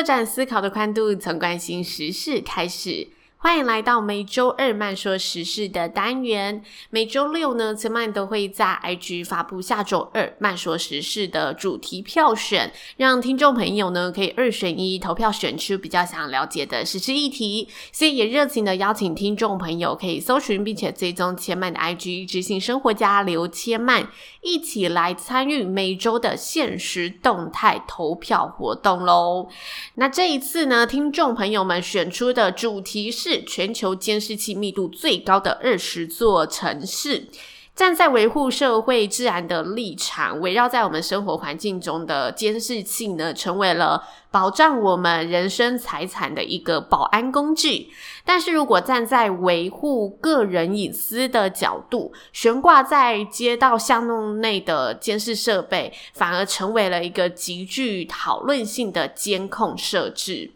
拓展思考的宽度，从关心时事开始。欢迎来到每周二慢说时事的单元。每周六呢，千曼都会在 IG 发布下周二慢说时事的主题票选，让听众朋友呢可以二选一投票选出比较想了解的时事议题。所以也热情的邀请听众朋友可以搜寻并且追踪千曼的 IG，知性生活家刘千曼，一起来参与每周的限时动态投票活动喽。那这一次呢，听众朋友们选出的主题是。是全球监视器密度最高的二十座城市，站在维护社会治安的立场，围绕在我们生活环境中的监视器呢，成为了保障我们人身财产的一个保安工具。但是如果站在维护个人隐私的角度，悬挂在街道巷弄内的监视设备，反而成为了一个极具讨论性的监控设置。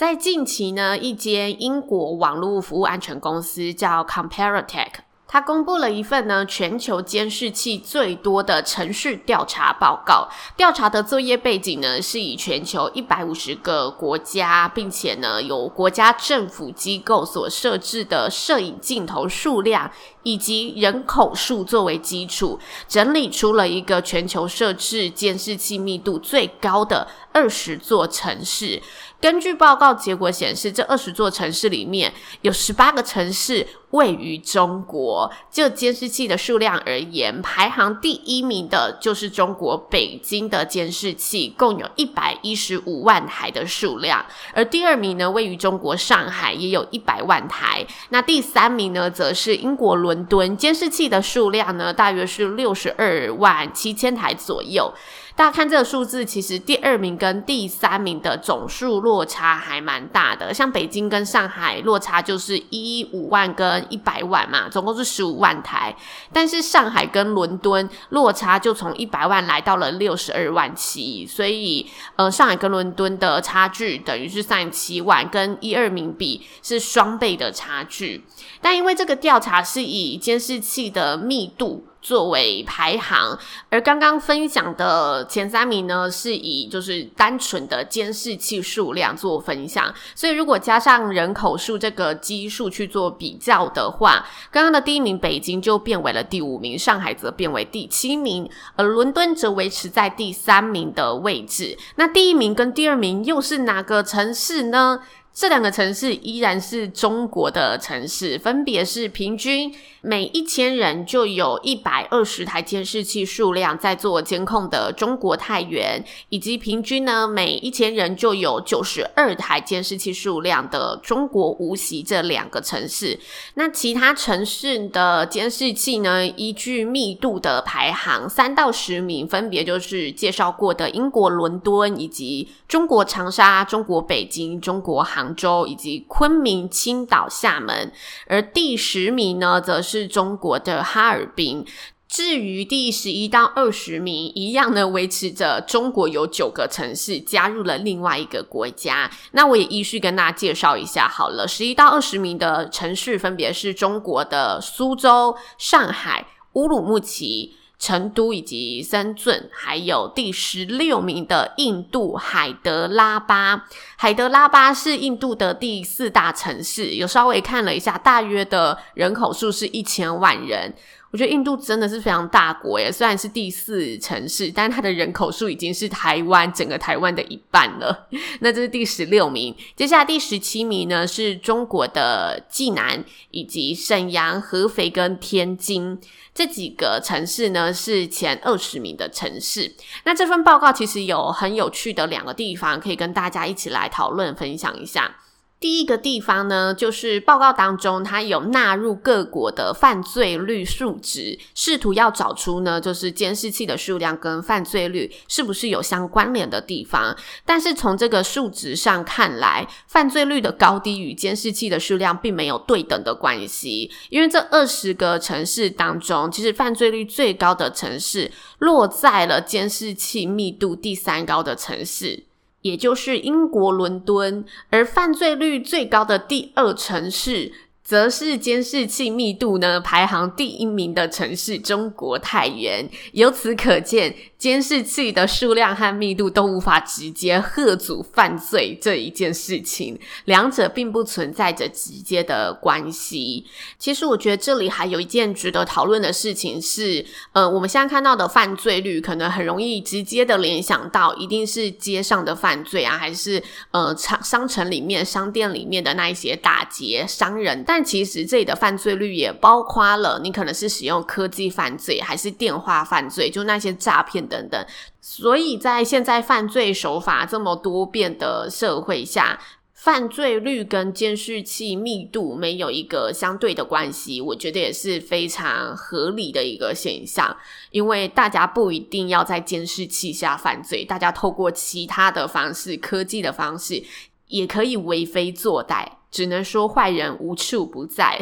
在近期呢，一间英国网络服务安全公司叫 Comparatek，它公布了一份呢全球监视器最多的城市调查报告。调查的作业背景呢，是以全球一百五十个国家，并且呢由国家政府机构所设置的摄影镜头数量以及人口数作为基础，整理出了一个全球设置监视器密度最高的二十座城市。根据报告结果显示，这二十座城市里面有十八个城市位于中国。就监视器的数量而言，排行第一名的就是中国北京的监视器，共有一百一十五万台的数量。而第二名呢，位于中国上海，也有一百万台。那第三名呢，则是英国伦敦，监视器的数量呢，大约是六十二万七千台左右。大家看这个数字，其实第二名跟第三名的总数落差还蛮大的。像北京跟上海落差就是一五万跟一百万嘛，总共是十五万台。但是上海跟伦敦落差就从一百万来到了六十二万七，所以呃，上海跟伦敦的差距等于是三十七万，跟一二名比是双倍的差距。但因为这个调查是以监视器的密度。作为排行，而刚刚分享的前三名呢，是以就是单纯的监视器数量做分享，所以如果加上人口数这个基数去做比较的话，刚刚的第一名北京就变为了第五名，上海则变为第七名，而伦敦则维持在第三名的位置。那第一名跟第二名又是哪个城市呢？这两个城市依然是中国的城市，分别是平均每一千人就有一百二十台监视器数量在做监控的中国太原，以及平均呢每一千人就有九十二台监视器数量的中国无锡这两个城市。那其他城市的监视器呢，依据密度的排行，三到十名分别就是介绍过的英国伦敦，以及中国长沙、中国北京、中国杭。杭州以及昆明、青岛、厦门，而第十名呢，则是中国的哈尔滨。至于第十一到二十名，一样呢，维持着中国有九个城市加入了另外一个国家。那我也依序跟大家介绍一下好了。十一到二十名的城市分别是中国的苏州、上海、乌鲁木齐。成都以及深圳，还有第十六名的印度海德拉巴。海德拉巴是印度的第四大城市，有稍微看了一下，大约的人口数是一千万人。我觉得印度真的是非常大国耶，虽然是第四城市，但它的人口数已经是台湾整个台湾的一半了。那这是第十六名，接下来第十七名呢，是中国的济南以及沈阳、合肥跟天津这几个城市呢，是前二十名的城市。那这份报告其实有很有趣的两个地方，可以跟大家一起来讨论分享一下。第一个地方呢，就是报告当中它有纳入各国的犯罪率数值，试图要找出呢，就是监视器的数量跟犯罪率是不是有相关联的地方。但是从这个数值上看来，犯罪率的高低与监视器的数量并没有对等的关系。因为这二十个城市当中，其实犯罪率最高的城市落在了监视器密度第三高的城市。也就是英国伦敦，而犯罪率最高的第二城市，则是监视器密度呢排行第一名的城市——中国太原。由此可见，监视器的数量和密度都无法直接吓阻犯罪这一件事情，两者并不存在着直接的关系。其实，我觉得这里还有一件值得讨论的事情是，呃，我们现在看到的犯罪率可能很容易直接的联想到一定是街上的犯罪啊，还是呃商商城里面、商店里面的那一些打劫伤人。但其实这里的犯罪率也包括了你可能是使用科技犯罪，还是电话犯罪，就那些诈骗。等等，所以在现在犯罪手法这么多变的社会下，犯罪率跟监视器密度没有一个相对的关系，我觉得也是非常合理的一个现象。因为大家不一定要在监视器下犯罪，大家透过其他的方式、科技的方式，也可以为非作歹。只能说坏人无处不在。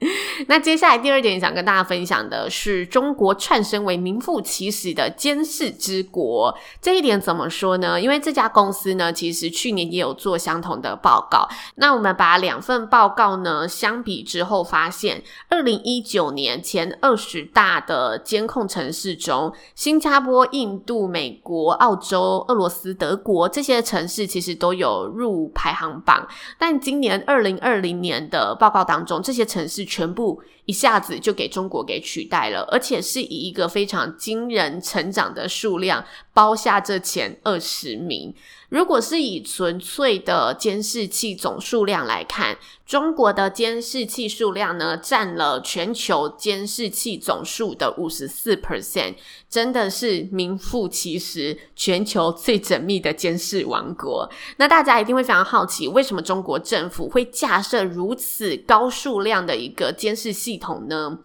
那接下来第二点想跟大家分享的是，中国窜升为名副其实的监视之国。这一点怎么说呢？因为这家公司呢，其实去年也有做相同的报告。那我们把两份报告呢相比之后，发现二零一九年前二十大的监控城市中，新加坡、印度、美国、澳洲、俄罗斯、德国这些城市其实都有入排行榜。但今年二零二零年的报告当中，这些城市全部一下子就给中国给取代了，而且是以一个非常惊人成长的数量包下这前二十名。如果是以纯粹的监视器总数量来看，中国的监视器数量呢，占了全球监视器总数的五十四 percent，真的是名副其实全球最缜密的监视王国。那大家一定会非常好奇，为什么中国政府会架设如此高数量的一个监视系统呢？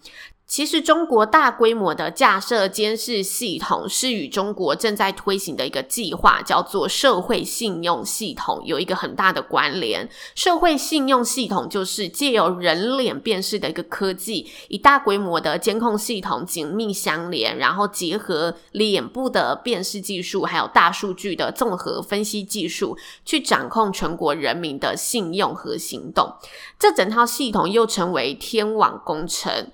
其实，中国大规模的架设监视系统是与中国正在推行的一个计划，叫做社会信用系统，有一个很大的关联。社会信用系统就是借由人脸辨识的一个科技，以大规模的监控系统紧密相连，然后结合脸部的辨识技术，还有大数据的综合分析技术，去掌控全国人民的信用和行动。这整套系统又称为“天网工程”。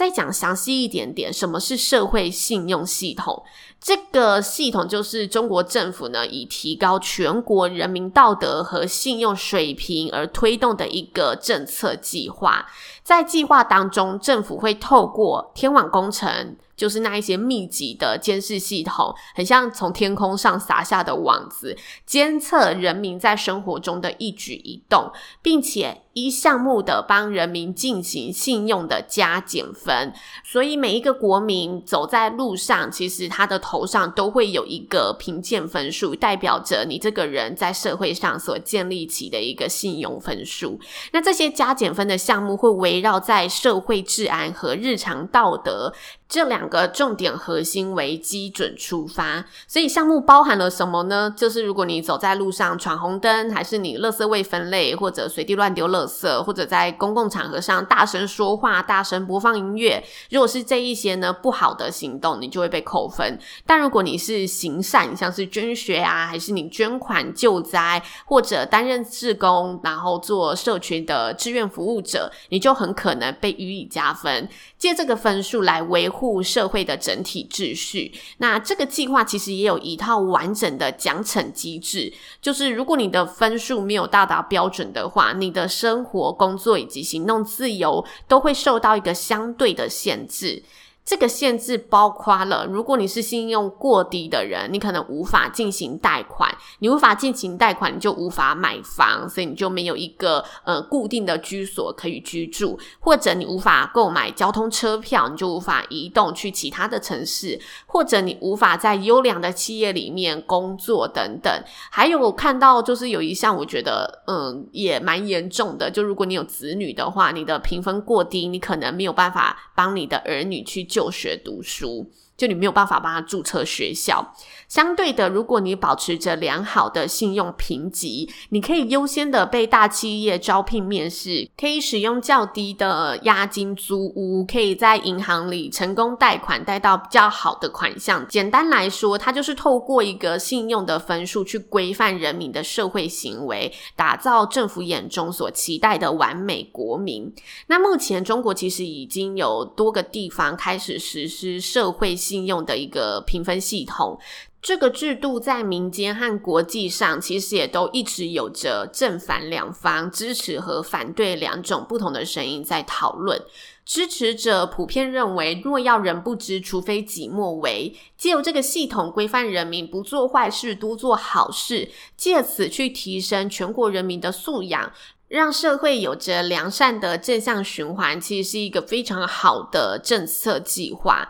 再讲详细一点点，什么是社会信用系统？这个系统就是中国政府呢，以提高全国人民道德和信用水平而推动的一个政策计划。在计划当中，政府会透过天网工程。就是那一些密集的监视系统，很像从天空上撒下的网子，监测人民在生活中的一举一动，并且依项目的帮人民进行信用的加减分。所以每一个国民走在路上，其实他的头上都会有一个评鉴分数，代表着你这个人在社会上所建立起的一个信用分数。那这些加减分的项目会围绕在社会治安和日常道德。这两个重点核心为基准出发，所以项目包含了什么呢？就是如果你走在路上闯红灯，还是你垃圾未分类，或者随地乱丢垃圾，或者在公共场合上大声说话、大声播放音乐，如果是这一些呢，不好的行动，你就会被扣分。但如果你是行善，像是捐血啊，还是你捐款救灾，或者担任志工，然后做社群的志愿服务者，你就很可能被予以加分，借这个分数来维护。社会的整体秩序。那这个计划其实也有一套完整的奖惩机制，就是如果你的分数没有到达标准的话，你的生活、工作以及行动自由都会受到一个相对的限制。这个限制包括了，如果你是信用过低的人，你可能无法进行贷款，你无法进行贷款，你就无法买房，所以你就没有一个呃固定的居所可以居住，或者你无法购买交通车票，你就无法移动去其他的城市，或者你无法在优良的企业里面工作等等。还有看到就是有一项，我觉得嗯也蛮严重的，就如果你有子女的话，你的评分过低，你可能没有办法帮你的儿女去就学读书。就你没有办法帮他注册学校。相对的，如果你保持着良好的信用评级，你可以优先的被大企业招聘面试，可以使用较低的押金租屋，可以在银行里成功贷款贷到比较好的款项。简单来说，它就是透过一个信用的分数去规范人民的社会行为，打造政府眼中所期待的完美国民。那目前中国其实已经有多个地方开始实施社会信用的一个评分系统，这个制度在民间和国际上其实也都一直有着正反两方、支持和反对两种不同的声音在讨论。支持者普遍认为，若要人不知，除非己莫为，借由这个系统规范人民不做坏事，多做好事，借此去提升全国人民的素养。让社会有着良善的正向循环，其实是一个非常好的政策计划。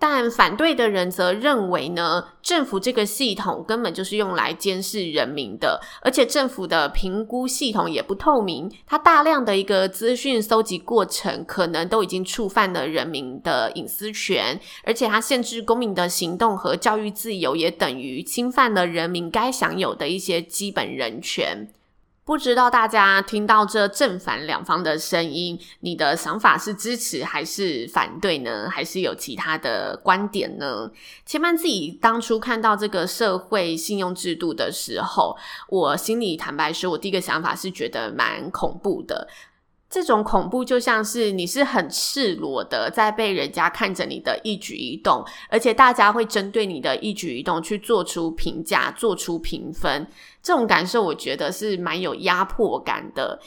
但反对的人则认为呢，政府这个系统根本就是用来监视人民的，而且政府的评估系统也不透明，它大量的一个资讯搜集过程，可能都已经触犯了人民的隐私权，而且它限制公民的行动和教育自由，也等于侵犯了人民该享有的一些基本人权。不知道大家听到这正反两方的声音，你的想法是支持还是反对呢？还是有其他的观点呢？千曼自己当初看到这个社会信用制度的时候，我心里坦白说，我第一个想法是觉得蛮恐怖的。这种恐怖就像是你是很赤裸的在被人家看着你的一举一动，而且大家会针对你的一举一动去做出评价、做出评分。这种感受，我觉得是蛮有压迫感的。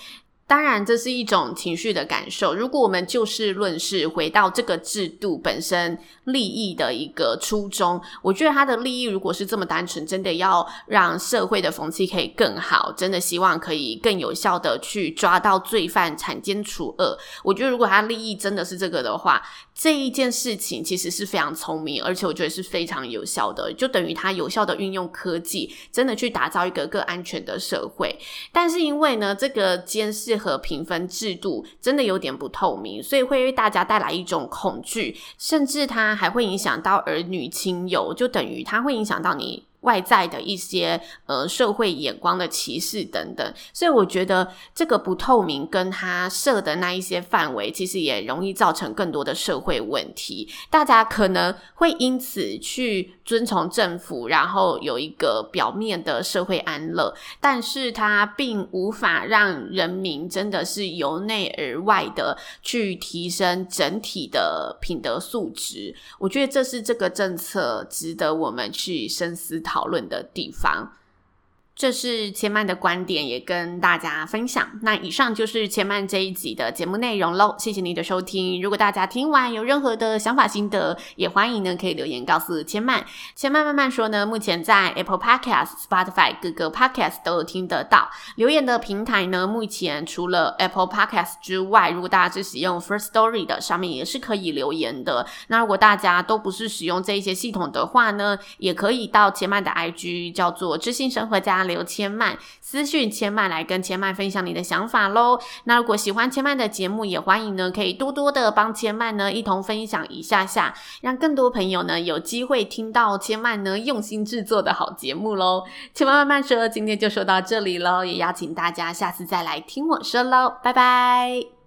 当然，这是一种情绪的感受。如果我们就事论事，回到这个制度本身利益的一个初衷，我觉得它的利益如果是这么单纯，真的要让社会的风气可以更好，真的希望可以更有效的去抓到罪犯，铲奸除恶。我觉得如果它利益真的是这个的话，这一件事情其实是非常聪明，而且我觉得是非常有效的，就等于它有效的运用科技，真的去打造一个更安全的社会。但是因为呢，这个监视和评分制度真的有点不透明，所以会为大家带来一种恐惧，甚至它还会影响到儿女亲友，就等于它会影响到你。外在的一些呃社会眼光的歧视等等，所以我觉得这个不透明跟他设的那一些范围，其实也容易造成更多的社会问题。大家可能会因此去遵从政府，然后有一个表面的社会安乐，但是它并无法让人民真的是由内而外的去提升整体的品德素质。我觉得这是这个政策值得我们去深思讨讨论的地方。这是千曼的观点，也跟大家分享。那以上就是千曼这一集的节目内容喽。谢谢你的收听。如果大家听完有任何的想法心得，也欢迎呢可以留言告诉千曼。千曼慢慢说呢，目前在 Apple Podcast、Spotify 各个 Podcast 都有听得到。留言的平台呢，目前除了 Apple Podcast 之外，如果大家是使用 First Story 的，上面也是可以留言的。那如果大家都不是使用这一些系统的话呢，也可以到千曼的 IG 叫做知性生活家。留千曼私讯千曼来跟千曼分享你的想法喽。那如果喜欢千曼的节目，也欢迎呢可以多多的帮千曼呢一同分享一下下，让更多朋友呢有机会听到千曼呢用心制作的好节目喽。千曼慢慢说，今天就说到这里喽，也邀请大家下次再来听我说喽，拜拜。